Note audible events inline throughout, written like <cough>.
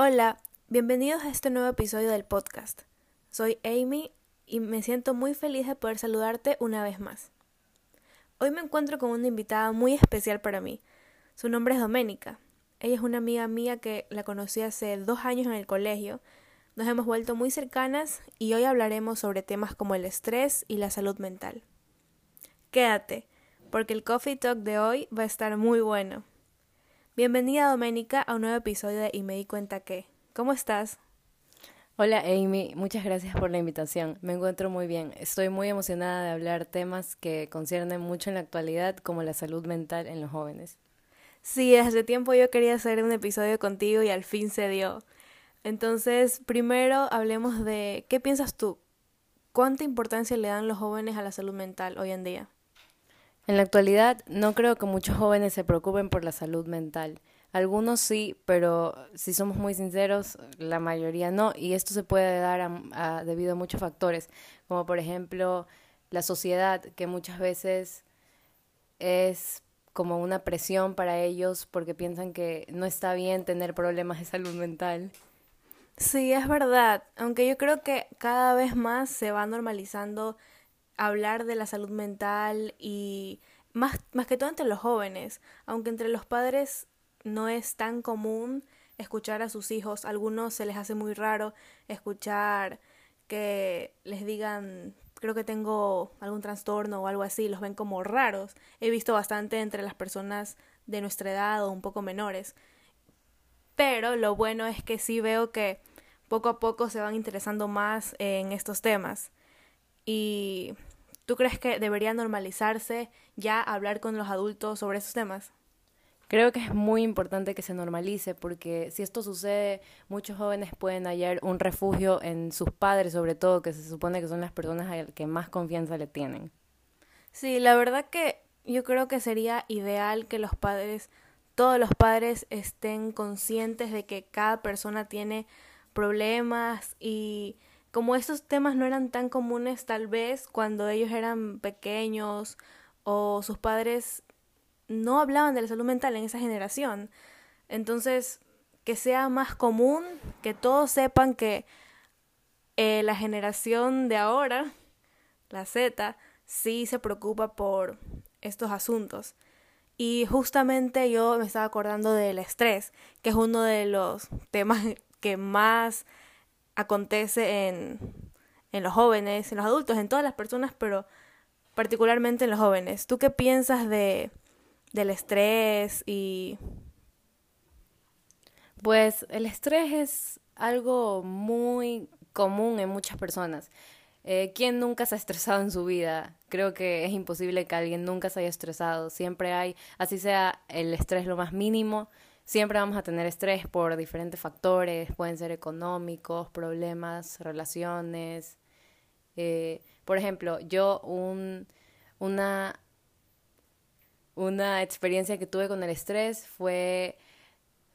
Hola, bienvenidos a este nuevo episodio del podcast. Soy Amy y me siento muy feliz de poder saludarte una vez más. Hoy me encuentro con una invitada muy especial para mí. Su nombre es Doménica. Ella es una amiga mía que la conocí hace dos años en el colegio. Nos hemos vuelto muy cercanas y hoy hablaremos sobre temas como el estrés y la salud mental. Quédate, porque el Coffee Talk de hoy va a estar muy bueno. Bienvenida Doménica a un nuevo episodio de Y me di cuenta que. ¿Cómo estás? Hola Amy, muchas gracias por la invitación. Me encuentro muy bien. Estoy muy emocionada de hablar temas que conciernen mucho en la actualidad como la salud mental en los jóvenes. Sí, hace tiempo yo quería hacer un episodio contigo y al fin se dio. Entonces, primero hablemos de qué piensas tú. ¿Cuánta importancia le dan los jóvenes a la salud mental hoy en día? En la actualidad no creo que muchos jóvenes se preocupen por la salud mental. Algunos sí, pero si somos muy sinceros, la mayoría no. Y esto se puede dar a, debido a muchos factores, como por ejemplo la sociedad, que muchas veces es como una presión para ellos porque piensan que no está bien tener problemas de salud mental. Sí, es verdad, aunque yo creo que cada vez más se va normalizando hablar de la salud mental y más, más que todo entre los jóvenes, aunque entre los padres no es tan común escuchar a sus hijos, a algunos se les hace muy raro escuchar que les digan creo que tengo algún trastorno o algo así, los ven como raros. He visto bastante entre las personas de nuestra edad o un poco menores. Pero lo bueno es que sí veo que poco a poco se van interesando más en estos temas. Y ¿Tú crees que debería normalizarse ya hablar con los adultos sobre esos temas? Creo que es muy importante que se normalice porque si esto sucede, muchos jóvenes pueden hallar un refugio en sus padres, sobre todo, que se supone que son las personas a las que más confianza le tienen. Sí, la verdad que yo creo que sería ideal que los padres, todos los padres estén conscientes de que cada persona tiene problemas y como estos temas no eran tan comunes tal vez cuando ellos eran pequeños o sus padres no hablaban de la salud mental en esa generación. Entonces, que sea más común, que todos sepan que eh, la generación de ahora, la Z, sí se preocupa por estos asuntos. Y justamente yo me estaba acordando del estrés, que es uno de los temas <laughs> que más acontece en, en los jóvenes, en los adultos, en todas las personas, pero particularmente en los jóvenes. ¿Tú qué piensas de, del estrés y... Pues el estrés es algo muy común en muchas personas. Eh, ¿Quién nunca se ha estresado en su vida? Creo que es imposible que alguien nunca se haya estresado. Siempre hay, así sea el estrés lo más mínimo, Siempre vamos a tener estrés por diferentes factores, pueden ser económicos, problemas, relaciones. Eh, por ejemplo, yo un, una, una experiencia que tuve con el estrés fue,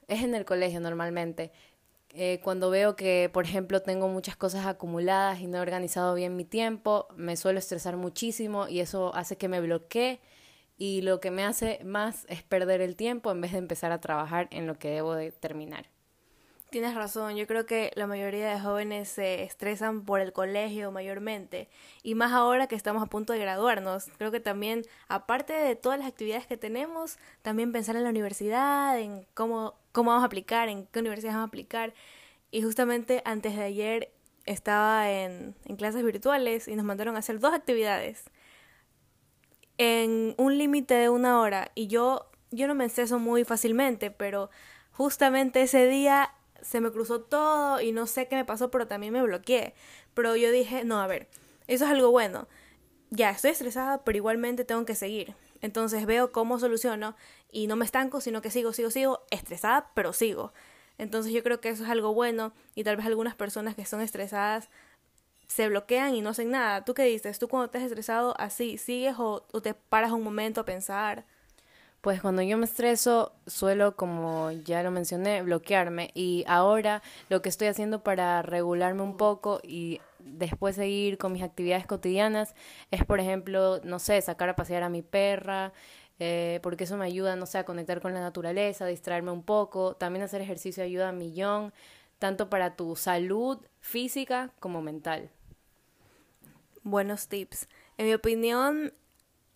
es en el colegio normalmente. Eh, cuando veo que, por ejemplo, tengo muchas cosas acumuladas y no he organizado bien mi tiempo, me suelo estresar muchísimo y eso hace que me bloquee y lo que me hace más es perder el tiempo en vez de empezar a trabajar en lo que debo de terminar. Tienes razón, yo creo que la mayoría de jóvenes se estresan por el colegio mayormente y más ahora que estamos a punto de graduarnos. Creo que también, aparte de todas las actividades que tenemos, también pensar en la universidad, en cómo, cómo vamos a aplicar, en qué universidad vamos a aplicar. Y justamente antes de ayer estaba en, en clases virtuales y nos mandaron a hacer dos actividades en un límite de una hora y yo, yo no me exceso muy fácilmente, pero justamente ese día se me cruzó todo y no sé qué me pasó, pero también me bloqueé. Pero yo dije, no, a ver, eso es algo bueno. Ya, estoy estresada, pero igualmente tengo que seguir. Entonces veo cómo soluciono y no me estanco, sino que sigo, sigo, sigo, estresada, pero sigo. Entonces yo creo que eso es algo bueno y tal vez algunas personas que son estresadas se bloquean y no hacen nada. ¿Tú qué dices? ¿Tú cuando has estresado así, sigues o, te paras un momento a pensar? Pues cuando yo me estreso suelo, como ya lo mencioné, bloquearme y ahora lo que estoy haciendo para regularme un poco y después seguir con mis actividades cotidianas es, por ejemplo, no sé, sacar a pasear a mi perra, eh, porque eso me ayuda, no sé, a conectar con la naturaleza, a distraerme un poco. También hacer ejercicio ayuda a millón, tanto para tu salud física como mental. Buenos tips. En mi opinión,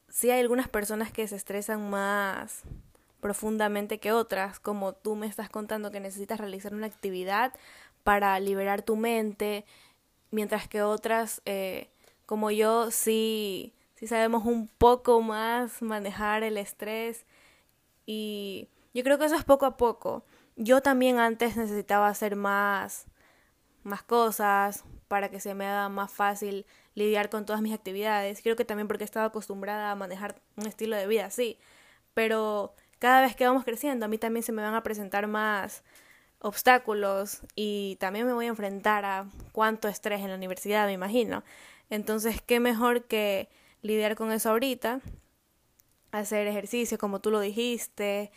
sí hay algunas personas que se estresan más profundamente que otras, como tú me estás contando que necesitas realizar una actividad para liberar tu mente, mientras que otras, eh, como yo, sí, sí sabemos un poco más manejar el estrés y yo creo que eso es poco a poco. Yo también antes necesitaba hacer más, más cosas para que se me haga más fácil lidiar con todas mis actividades. Creo que también porque estaba acostumbrada a manejar un estilo de vida así. Pero cada vez que vamos creciendo, a mí también se me van a presentar más obstáculos y también me voy a enfrentar a cuánto estrés en la universidad, me imagino. Entonces, qué mejor que lidiar con eso ahorita, hacer ejercicio como tú lo dijiste,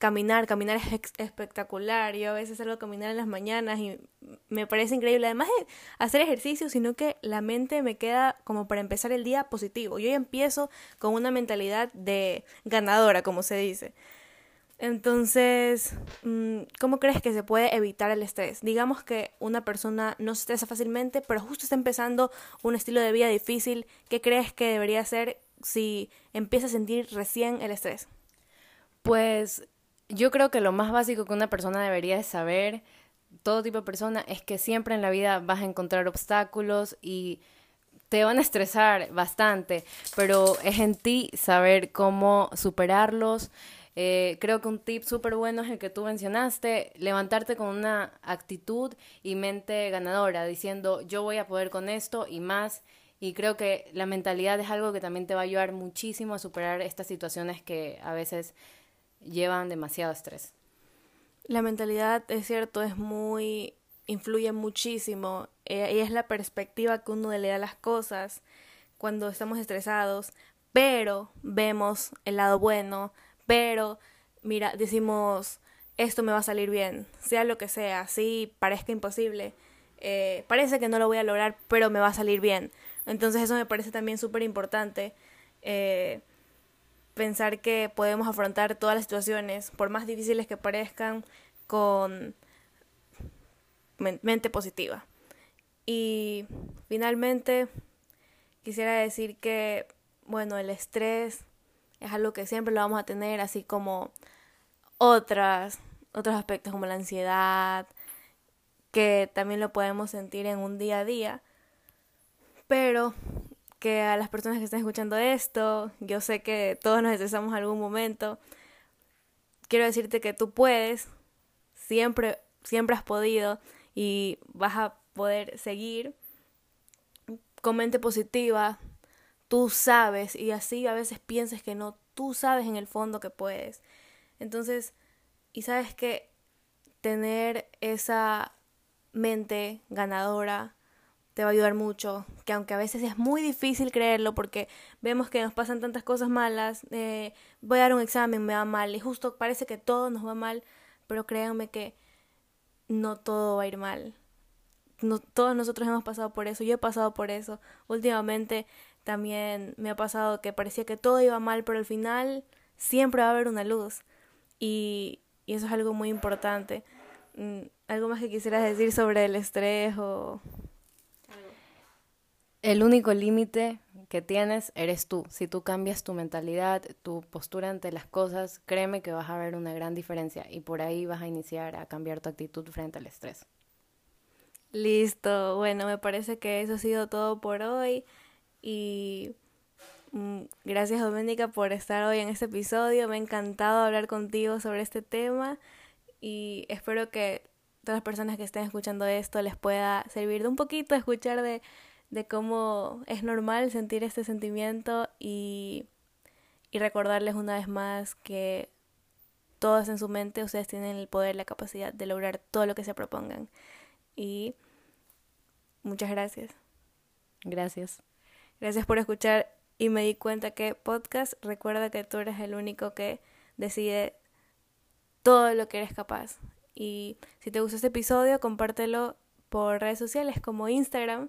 caminar, caminar es espectacular. Yo a veces salgo a caminar en las mañanas y me parece increíble. Además de hacer ejercicio, sino que la mente me queda como para empezar el día positivo. Yo ya empiezo con una mentalidad de ganadora, como se dice. Entonces, mm, ¿cómo crees que se puede evitar el estrés? Digamos que una persona no se estresa fácilmente, pero justo está empezando un estilo de vida difícil. ¿Qué crees que debería hacer si empieza a sentir recién el estrés? Pues yo creo que lo más básico que una persona debería saber, todo tipo de persona, es que siempre en la vida vas a encontrar obstáculos y te van a estresar bastante, pero es en ti saber cómo superarlos. Eh, creo que un tip súper bueno es el que tú mencionaste, levantarte con una actitud y mente ganadora, diciendo yo voy a poder con esto y más. Y creo que la mentalidad es algo que también te va a ayudar muchísimo a superar estas situaciones que a veces llevan demasiado estrés. La mentalidad, es cierto, es muy, influye muchísimo eh, y es la perspectiva que uno le da a las cosas cuando estamos estresados, pero vemos el lado bueno, pero mira, decimos, esto me va a salir bien, sea lo que sea, sí, parezca imposible, eh, parece que no lo voy a lograr, pero me va a salir bien. Entonces eso me parece también súper importante. Eh, pensar que podemos afrontar todas las situaciones, por más difíciles que parezcan, con mente positiva. Y finalmente quisiera decir que, bueno, el estrés es algo que siempre lo vamos a tener, así como otras, otros aspectos como la ansiedad, que también lo podemos sentir en un día a día. Pero que a las personas que están escuchando esto, yo sé que todos nos estresamos algún momento. Quiero decirte que tú puedes, siempre, siempre has podido y vas a poder seguir con mente positiva. Tú sabes y así a veces piensas que no, tú sabes en el fondo que puedes. Entonces, y sabes que tener esa mente ganadora, te va a ayudar mucho, que aunque a veces es muy difícil creerlo porque vemos que nos pasan tantas cosas malas, eh, voy a dar un examen, me va mal y justo parece que todo nos va mal, pero créanme que no todo va a ir mal. Todos nosotros hemos pasado por eso, yo he pasado por eso. Últimamente también me ha pasado que parecía que todo iba mal, pero al final siempre va a haber una luz. Y, y eso es algo muy importante. Mm, ¿Algo más que quisieras decir sobre el estrés o, el único límite que tienes eres tú. Si tú cambias tu mentalidad, tu postura ante las cosas, créeme que vas a ver una gran diferencia y por ahí vas a iniciar a cambiar tu actitud frente al estrés. Listo, bueno, me parece que eso ha sido todo por hoy y mm, gracias Doménica por estar hoy en este episodio. Me ha encantado hablar contigo sobre este tema y espero que todas las personas que estén escuchando esto les pueda servir de un poquito escuchar de de cómo es normal sentir este sentimiento y, y recordarles una vez más que todos en su mente ustedes tienen el poder, la capacidad de lograr todo lo que se propongan. Y muchas gracias. Gracias. Gracias por escuchar y me di cuenta que podcast, recuerda que tú eres el único que decide todo lo que eres capaz. Y si te gustó este episodio, compártelo por redes sociales como Instagram